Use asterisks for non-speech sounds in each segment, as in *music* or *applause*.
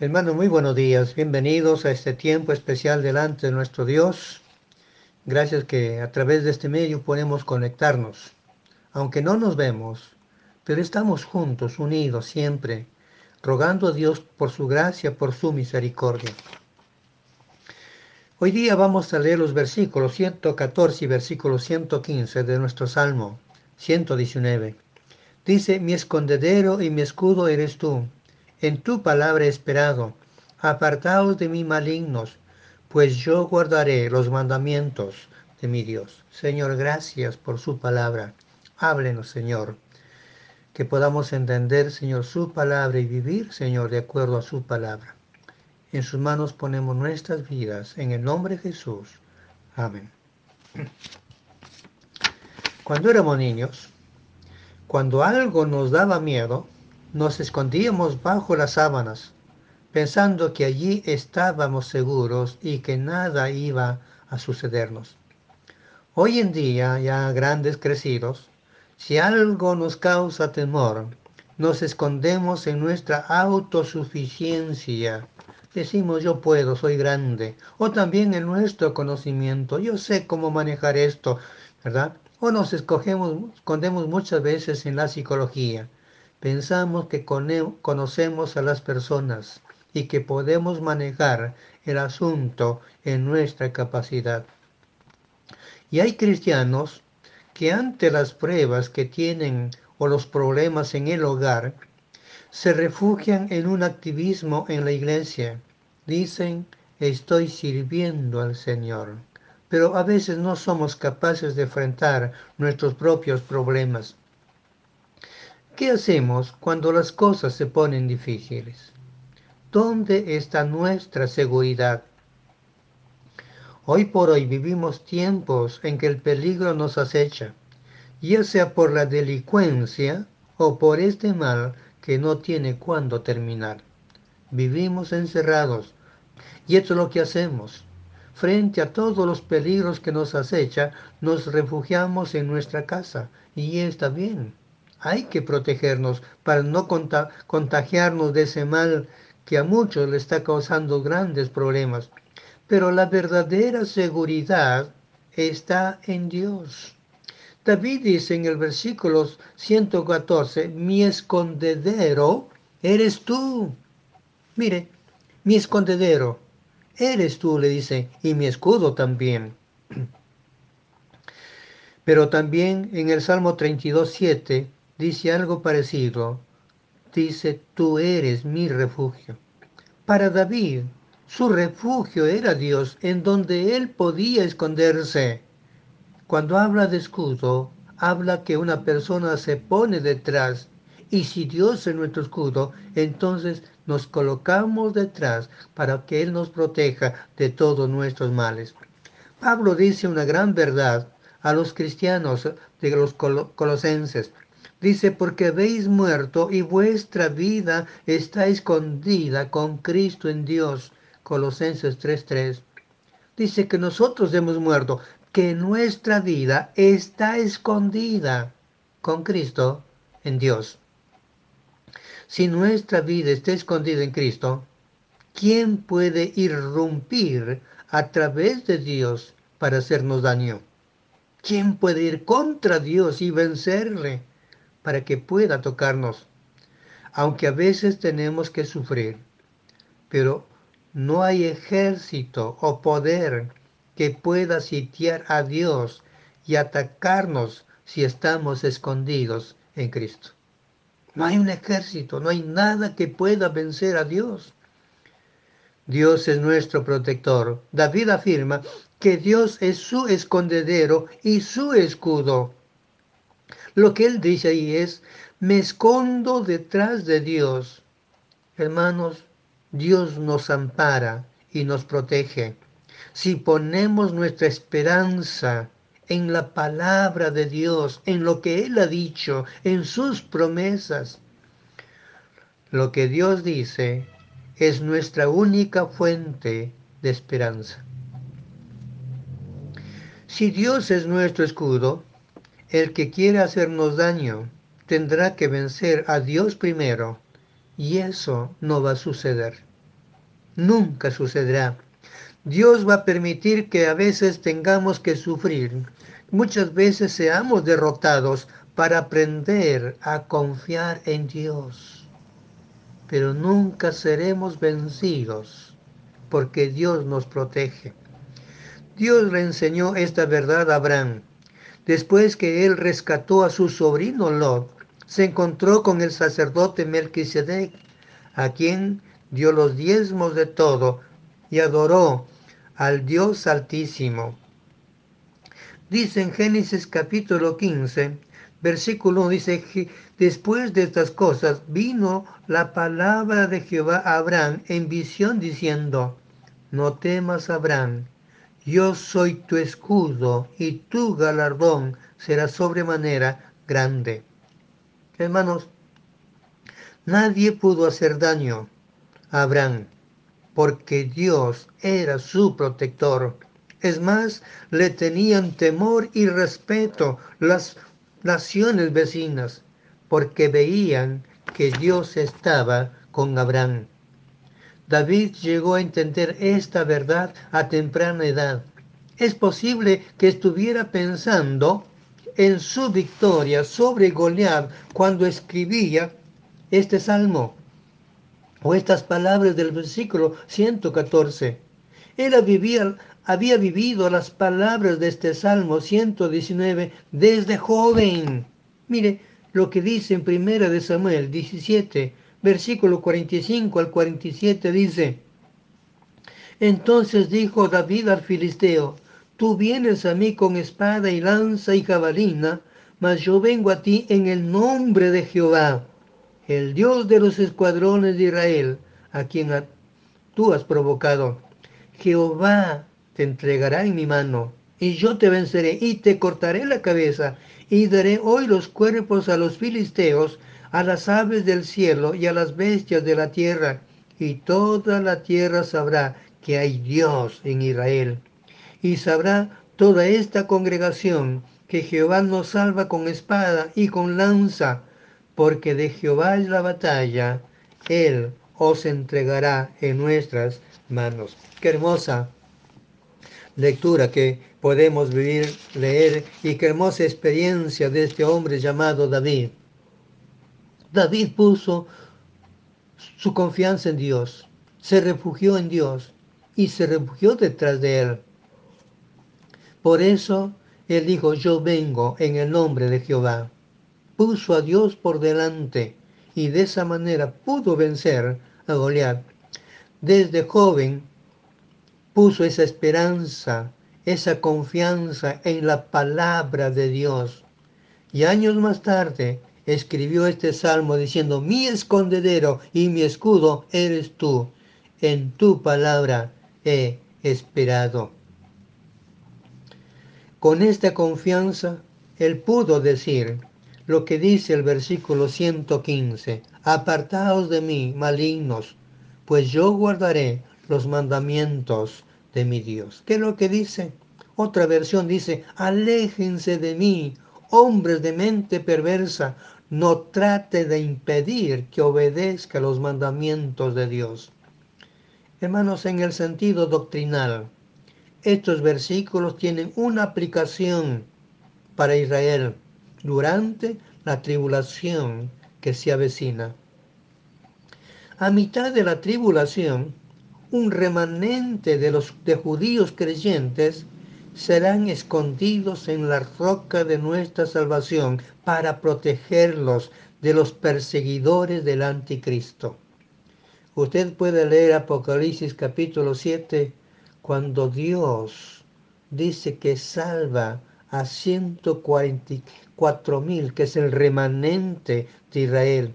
Hermanos, muy buenos días. Bienvenidos a este tiempo especial delante de nuestro Dios. Gracias que a través de este medio podemos conectarnos. Aunque no nos vemos, pero estamos juntos, unidos siempre, rogando a Dios por su gracia, por su misericordia. Hoy día vamos a leer los versículos 114 y versículo 115 de nuestro Salmo 119. Dice, mi escondedero y mi escudo eres tú en tu palabra esperado. Apartaos de mí malignos, pues yo guardaré los mandamientos de mi Dios. Señor, gracias por su palabra. Háblenos, Señor. Que podamos entender, Señor, su palabra y vivir, Señor, de acuerdo a su palabra. En sus manos ponemos nuestras vidas, en el nombre de Jesús. Amén. Cuando éramos niños, cuando algo nos daba miedo, nos escondíamos bajo las sábanas, pensando que allí estábamos seguros y que nada iba a sucedernos. Hoy en día, ya grandes crecidos, si algo nos causa temor, nos escondemos en nuestra autosuficiencia. Decimos yo puedo, soy grande. O también en nuestro conocimiento, yo sé cómo manejar esto, ¿verdad? O nos escogemos, escondemos muchas veces en la psicología Pensamos que conocemos a las personas y que podemos manejar el asunto en nuestra capacidad. Y hay cristianos que ante las pruebas que tienen o los problemas en el hogar, se refugian en un activismo en la iglesia. Dicen, estoy sirviendo al Señor. Pero a veces no somos capaces de enfrentar nuestros propios problemas. ¿Qué hacemos cuando las cosas se ponen difíciles? ¿Dónde está nuestra seguridad? Hoy por hoy vivimos tiempos en que el peligro nos acecha, ya sea por la delincuencia o por este mal que no tiene cuándo terminar. Vivimos encerrados y esto es lo que hacemos. Frente a todos los peligros que nos acecha, nos refugiamos en nuestra casa y está bien hay que protegernos para no contagiarnos de ese mal que a muchos le está causando grandes problemas. Pero la verdadera seguridad está en Dios. David dice en el versículo 114, mi escondedero eres tú. Mire, mi escondedero eres tú, le dice, y mi escudo también. *clears throat* Pero también en el Salmo 32, 7, dice algo parecido. Dice, tú eres mi refugio. Para David, su refugio era Dios, en donde él podía esconderse. Cuando habla de escudo, habla que una persona se pone detrás. Y si Dios es nuestro escudo, entonces nos colocamos detrás para que Él nos proteja de todos nuestros males. Pablo dice una gran verdad a los cristianos de los colosenses. Dice, porque habéis muerto y vuestra vida está escondida con Cristo en Dios. Colosenses 3:3. Dice que nosotros hemos muerto, que nuestra vida está escondida con Cristo en Dios. Si nuestra vida está escondida en Cristo, ¿quién puede irrumpir a través de Dios para hacernos daño? ¿Quién puede ir contra Dios y vencerle? Para que pueda tocarnos, aunque a veces tenemos que sufrir. Pero no hay ejército o poder que pueda sitiar a Dios y atacarnos si estamos escondidos en Cristo. No hay un ejército, no hay nada que pueda vencer a Dios. Dios es nuestro protector. David afirma que Dios es su escondedero y su escudo. Lo que él dice ahí es, me escondo detrás de Dios. Hermanos, Dios nos ampara y nos protege. Si ponemos nuestra esperanza en la palabra de Dios, en lo que Él ha dicho, en sus promesas, lo que Dios dice es nuestra única fuente de esperanza. Si Dios es nuestro escudo, el que quiere hacernos daño tendrá que vencer a Dios primero y eso no va a suceder. nunca sucederá. Dios va a permitir que a veces tengamos que sufrir. Muchas veces seamos derrotados para aprender a confiar en Dios. Pero nunca seremos vencidos porque Dios nos protege. Dios le enseñó esta verdad a Abraham. Después que él rescató a su sobrino Lot, se encontró con el sacerdote Melquisedec, a quien dio los diezmos de todo y adoró al Dios Altísimo. Dice en Génesis capítulo 15, versículo 1, dice después de estas cosas vino la palabra de Jehová a Abraham en visión diciendo, no temas Abraham, yo soy tu escudo y tu galardón será sobremanera grande. Hermanos, nadie pudo hacer daño a Abraham porque Dios era su protector. Es más, le tenían temor y respeto las naciones vecinas porque veían que Dios estaba con Abraham. David llegó a entender esta verdad a temprana edad. Es posible que estuviera pensando en su victoria sobre Goliat cuando escribía este salmo o estas palabras del versículo 114. Él había, vivido las palabras de este salmo 119 desde joven. Mire lo que dice en primera de Samuel 17, versículo 45 al 47 dice, Entonces dijo David al filisteo, Tú vienes a mí con espada y lanza y jabalina, mas yo vengo a ti en el nombre de Jehová, el Dios de los escuadrones de Israel, a quien tú has provocado. Jehová te entregará en mi mano, y yo te venceré, y te cortaré la cabeza, y daré hoy los cuerpos a los filisteos, a las aves del cielo y a las bestias de la tierra, y toda la tierra sabrá que hay Dios en Israel. Y sabrá toda esta congregación que Jehová nos salva con espada y con lanza, porque de Jehová es la batalla, Él os entregará en nuestras manos. Qué hermosa lectura que podemos vivir, leer, y qué hermosa experiencia de este hombre llamado David. David puso su confianza en Dios, se refugió en Dios y se refugió detrás de él. Por eso él dijo, yo vengo en el nombre de Jehová. Puso a Dios por delante y de esa manera pudo vencer a Goliat. Desde joven puso esa esperanza, esa confianza en la palabra de Dios. Y años más tarde escribió este salmo diciendo, mi escondedero y mi escudo eres tú, en tu palabra he esperado. Con esta confianza, él pudo decir lo que dice el versículo 115, apartaos de mí, malignos, pues yo guardaré los mandamientos de mi Dios. ¿Qué es lo que dice? Otra versión dice, aléjense de mí, hombres de mente perversa, no trate de impedir que obedezca los mandamientos de Dios. Hermanos, en el sentido doctrinal, estos versículos tienen una aplicación para Israel durante la tribulación que se avecina. A mitad de la tribulación, un remanente de los de judíos creyentes serán escondidos en la roca de nuestra salvación para protegerlos de los perseguidores del anticristo. Usted puede leer Apocalipsis capítulo 7 cuando Dios dice que salva a 144 mil, que es el remanente de Israel.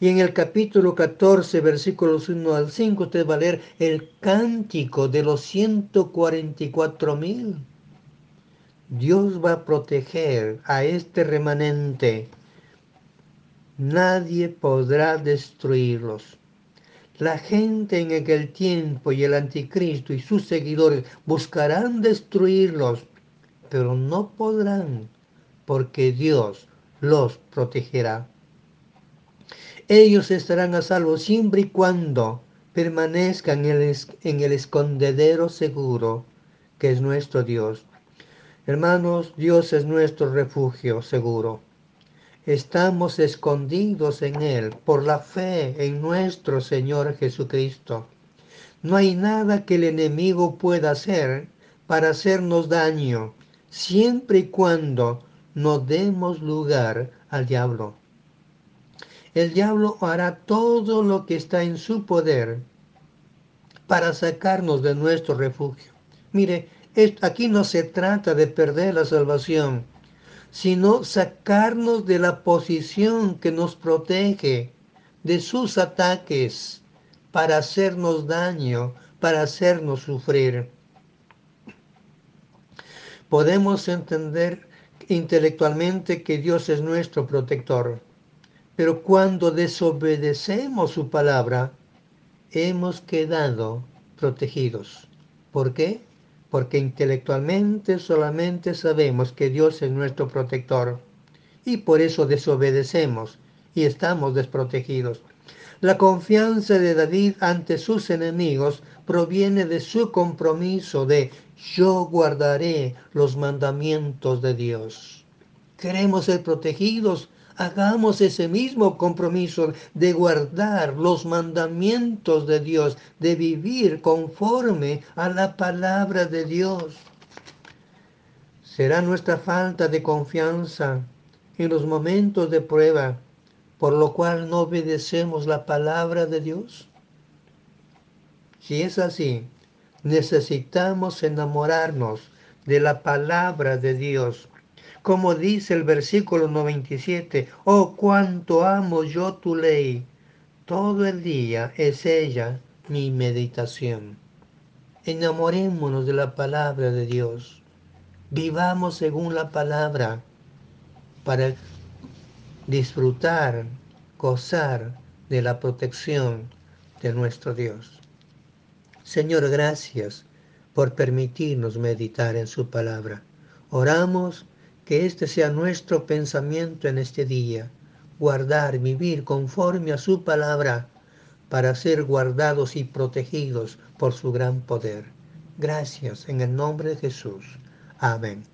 Y en el capítulo 14, versículos 1 al 5, usted va a leer el cántico de los 144 mil. Dios va a proteger a este remanente. Nadie podrá destruirlos. La gente en aquel tiempo y el anticristo y sus seguidores buscarán destruirlos, pero no podrán, porque Dios los protegerá. Ellos estarán a salvo siempre y cuando permanezca en el, en el escondedero seguro que es nuestro Dios. Hermanos, Dios es nuestro refugio seguro. Estamos escondidos en Él por la fe en nuestro Señor Jesucristo. No hay nada que el enemigo pueda hacer para hacernos daño, siempre y cuando no demos lugar al diablo. El diablo hará todo lo que está en su poder para sacarnos de nuestro refugio. Mire, aquí no se trata de perder la salvación, sino sacarnos de la posición que nos protege de sus ataques para hacernos daño, para hacernos sufrir. Podemos entender intelectualmente que Dios es nuestro protector, pero cuando desobedecemos su palabra, hemos quedado protegidos. ¿Por qué? Porque intelectualmente solamente sabemos que Dios es nuestro protector y por eso desobedecemos y estamos desprotegidos. La confianza de David ante sus enemigos proviene de su compromiso de yo guardaré los mandamientos de Dios. Queremos ser protegidos, hagamos ese mismo compromiso de guardar los mandamientos de Dios, de vivir conforme a la palabra de Dios. Será nuestra falta de confianza en los momentos de prueba por lo cual no obedecemos la palabra de Dios? Si es así, necesitamos enamorarnos de la palabra de Dios. Como dice el versículo 97, oh cuánto amo yo tu ley, todo el día es ella mi meditación. Enamorémonos de la palabra de Dios. Vivamos según la palabra para disfrutar, gozar de la protección de nuestro Dios. Señor, gracias por permitirnos meditar en su palabra. Oramos que este sea nuestro pensamiento en este día, guardar, vivir conforme a su palabra para ser guardados y protegidos por su gran poder. Gracias en el nombre de Jesús. Amén.